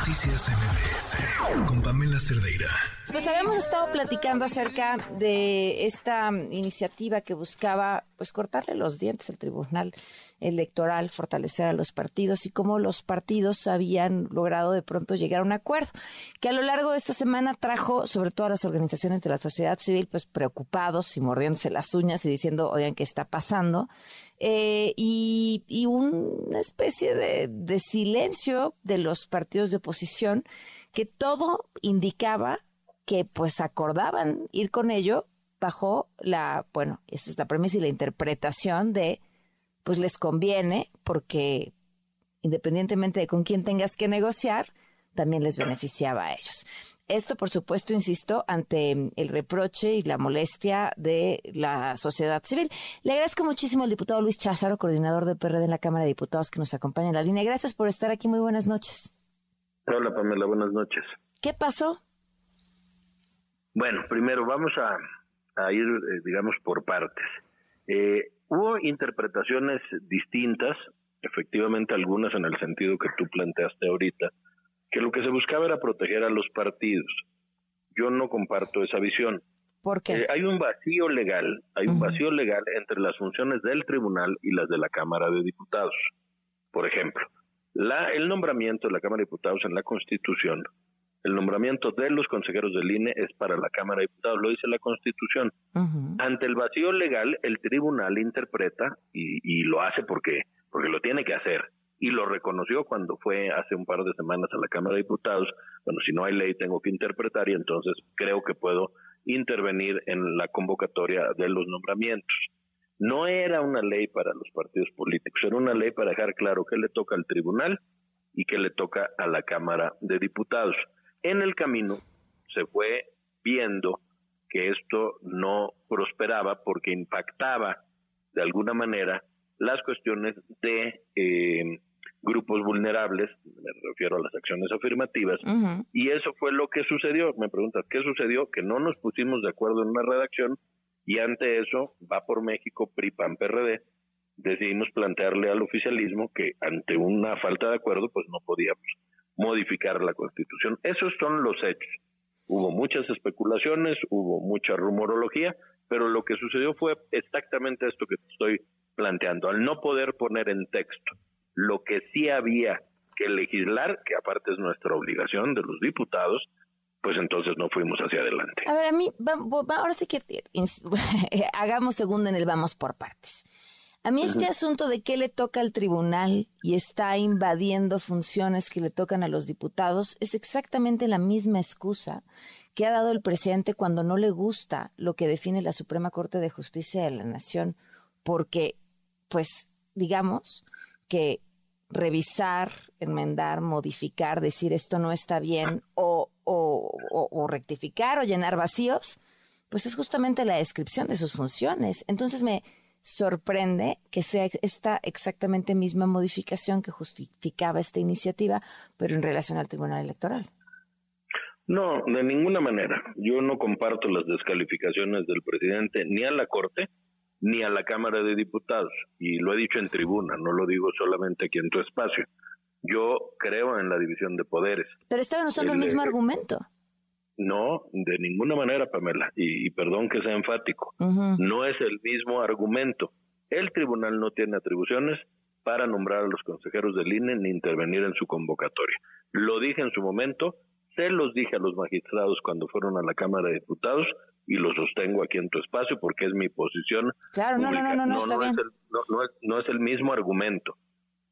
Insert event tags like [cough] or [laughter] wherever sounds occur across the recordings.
Noticias MBS con Pamela Cerdeira. Pues habíamos estado platicando acerca de esta iniciativa que buscaba pues cortarle los dientes al Tribunal Electoral, fortalecer a los partidos y cómo los partidos habían logrado de pronto llegar a un acuerdo, que a lo largo de esta semana trajo sobre todo a las organizaciones de la sociedad civil pues preocupados y mordiéndose las uñas y diciendo, oigan, ¿qué está pasando? Eh, y, una especie de, de silencio de los partidos de oposición que todo indicaba que pues acordaban ir con ello bajo la, bueno, esta es la premisa y la interpretación de, pues les conviene porque independientemente de con quién tengas que negociar, también les beneficiaba a ellos. Esto, por supuesto, insisto, ante el reproche y la molestia de la sociedad civil. Le agradezco muchísimo al diputado Luis Cházaro, coordinador del PRD en la Cámara de Diputados, que nos acompaña en la línea. Gracias por estar aquí. Muy buenas noches. Hola, Pamela. Buenas noches. ¿Qué pasó? Bueno, primero vamos a, ir, eh, digamos, por partes. Eh, hubo interpretaciones distintas, efectivamente algunas en el sentido que tú planteaste ahorita, que lo que se buscaba era proteger a los partidos. Yo no comparto esa visión. ¿Por qué? Eh, hay un vacío legal, hay un vacío legal entre las funciones del tribunal y las de la Cámara de Diputados. Por ejemplo, la, el nombramiento de la Cámara de Diputados en la Constitución, el nombramiento de los consejeros del INE es para la Cámara de Diputados, lo dice la Constitución. Ante el vacío legal, el tribunal interpreta y, y lo hace porque, porque lo tiene que hacer y lo reconoció cuando fue hace un par de semanas a la Cámara de Diputados. Bueno, si no hay ley tengo que interpretar y entonces creo que puedo intervenir en la convocatoria de los nombramientos. No era una ley para los partidos políticos, era una ley para dejar claro qué le toca al tribunal y qué le toca a la Cámara de Diputados. En el camino se fue viendo que esto no prosperaba porque impactaba de alguna manera las cuestiones de eh, grupos vulnerables, me refiero a las acciones afirmativas, y eso fue lo que sucedió. Me preguntas, ¿qué sucedió? Que no nos pusimos de acuerdo en una redacción y ante eso, va por México, PRI, PAN, PRD, decidimos plantearle al oficialismo que ante una falta de acuerdo, pues no podíamos modificar la Constitución. Esos son los hechos. Hubo muchas especulaciones, hubo mucha rumorología, pero lo que sucedió fue exactamente esto que te estoy planteando. Al no poder poner en texto lo que sí había que legislar, que aparte es nuestra obligación de los diputados, pues entonces no fuimos hacia adelante. A ver, a mí, ahora sí que [laughs] hagamos segundo en el vamos por partes. A mí este asunto de qué le toca al tribunal y está invadiendo funciones que le tocan a los diputados es exactamente la misma excusa que ha dado el presidente cuando no le gusta lo que define la Suprema Corte de Justicia de la Nación, porque, pues, digamos que revisar, enmendar, modificar, decir esto no está bien o, o, rectificar o llenar vacíos, pues es justamente la descripción de sus funciones. Entonces me sorprende que sea esta exactamente misma modificación que justificaba esta iniciativa, pero en relación al Tribunal Electoral. No, de ninguna manera. Yo no comparto las descalificaciones del presidente ni a la Corte ni a la Cámara de Diputados. Y lo he dicho en tribuna, no lo digo solamente aquí en tu espacio. Yo creo en la división de poderes. Pero estaban usando el, mismo argumento. No, de ninguna manera, Pamela, y, perdón que sea enfático, no es el mismo argumento. El tribunal no tiene atribuciones para nombrar a los consejeros del INE ni intervenir en su convocatoria. Lo dije en su momento, se los dije a los magistrados cuando fueron a la Cámara de Diputados y lo sostengo aquí en tu espacio porque es mi posición. Claro, no, no, no, no, está bien. No, es, no es el mismo argumento.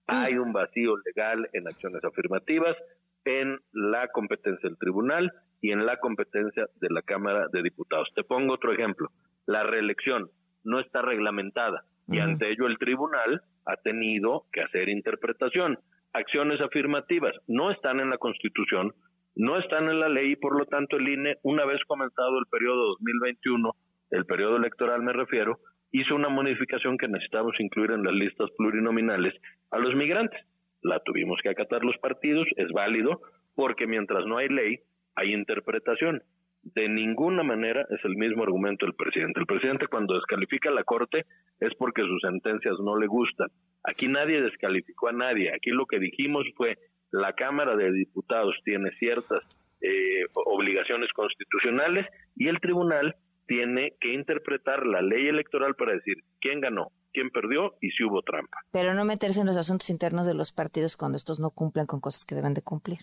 Hay un vacío legal en acciones afirmativas, en la competencia del tribunal y en la competencia de la Cámara de Diputados. Te pongo otro ejemplo. La reelección no está reglamentada y ante ello el tribunal ha tenido que hacer interpretación. Acciones afirmativas no están en la Constitución, no están en la ley y por lo tanto el INE, una vez comenzado el periodo 2021, el periodo electoral me refiero, hizo una modificación que necesitamos incluir en las listas plurinominales a los migrantes. La tuvimos que acatar los partidos, es válido, porque mientras no hay ley, hay interpretación. De ninguna manera es el mismo argumento del presidente. El presidente cuando descalifica a la Corte es porque sus sentencias no le gustan. Aquí nadie descalificó a nadie. Aquí lo que dijimos fue la Cámara de Diputados tiene ciertas eh, obligaciones constitucionales y el tribunal tiene que interpretar la ley electoral para decir quién ganó, quién perdió y si hubo trampa. Pero no meterse en los asuntos internos de los partidos cuando estos no cumplan con cosas que deben de cumplir.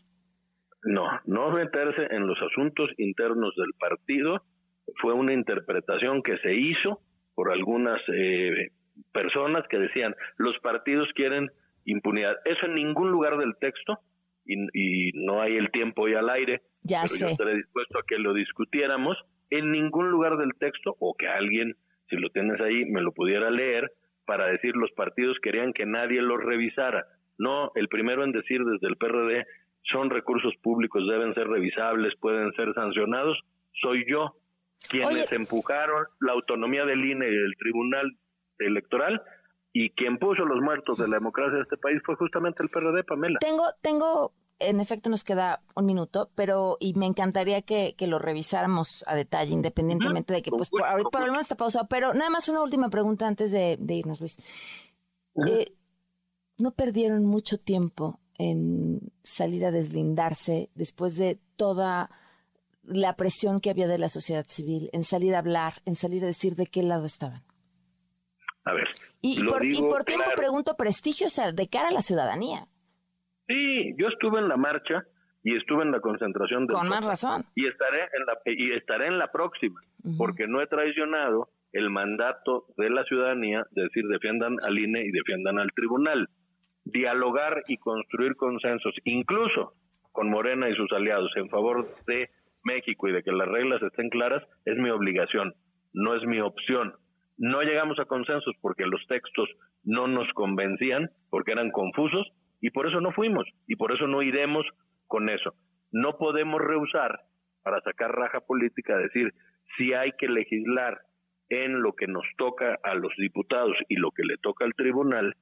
No, no meterse en los asuntos internos del partido. Fue una interpretación que se hizo por algunas eh, personas que decían los partidos quieren impunidad. Eso en ningún lugar del texto y, no hay el tiempo y al aire, ya pero yo estaré dispuesto a que lo discutiéramos en ningún lugar del texto o que alguien, si lo tienes ahí, me lo pudiera leer para decir los partidos querían que nadie los revisara. No, el primero en decir desde el PRD son recursos públicos, deben ser revisables, pueden ser sancionados, soy yo. Quienes empujaron la autonomía del INE y del Tribunal Electoral y quien puso los muertos de la democracia de este país fue justamente el PRD, Pamela. Tengo, tengo, en efecto nos queda un minuto, pero y me encantaría que, lo revisáramos a detalle, independientemente de que, pues, por, ahorita por lo menos está pausado. Pero nada más una última pregunta antes de, irnos, Luis. Eh, ¿No perdieron mucho tiempo en salir a deslindarse después de toda la presión que había de la sociedad civil, en salir a hablar, en salir a decir de qué lado estaban? A ver. Y, por, tiempo pregunto prestigio, o sea, de cara a la ciudadanía. Sí, yo estuve en la marcha y estuve en la concentración. Con más razón. Y estaré en la, y estaré en la próxima, porque no he traicionado el mandato de la ciudadanía de decir defiendan al INE y defiendan al tribunal. Dialogar y construir consensos, incluso con Morena y sus aliados, en favor de México y de que las reglas estén claras, es mi obligación, no es mi opción. No llegamos a consensos porque los textos no nos convencían, porque eran confusos, y por eso no fuimos, y por eso no iremos con eso. No podemos rehusar, para sacar raja política, decir si hay que legislar en lo que nos toca a los diputados y lo que le toca al tribunal,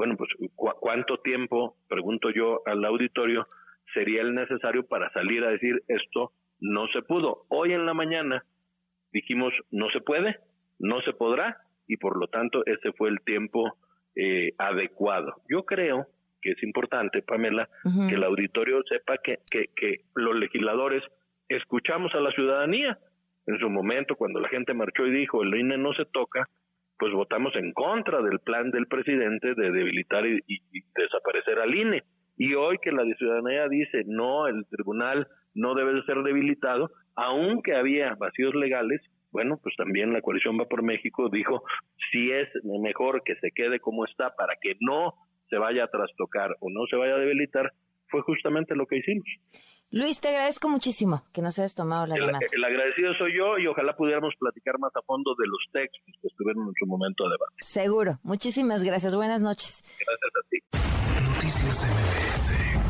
bueno, pues cuánto tiempo, pregunto yo al auditorio, sería el necesario para salir a decir esto no se pudo. Hoy en la mañana dijimos no se puede, no se podrá y por lo tanto ese fue el tiempo eh, adecuado. Yo creo que es importante, Pamela, que el auditorio sepa que, que, que los legisladores escuchamos a la ciudadanía. En su momento, cuando la gente marchó y dijo el INE no se toca, pues votamos en contra del plan del presidente de debilitar y, desaparecer al INE. Y hoy que la ciudadanía dice no, el tribunal no debe de ser debilitado, aunque había vacíos legales, bueno, pues también la coalición va por México dijo si es mejor que se quede como está para que no se vaya a trastocar o no se vaya a debilitar, fue justamente lo que hicimos. Luis, te agradezco muchísimo que nos hayas tomado la llamada. El agradecido soy yo y ojalá pudiéramos platicar más a fondo de los textos que estuvieron en su momento de debate. Seguro. Muchísimas gracias. Buenas noches. Gracias a ti. Noticias MBS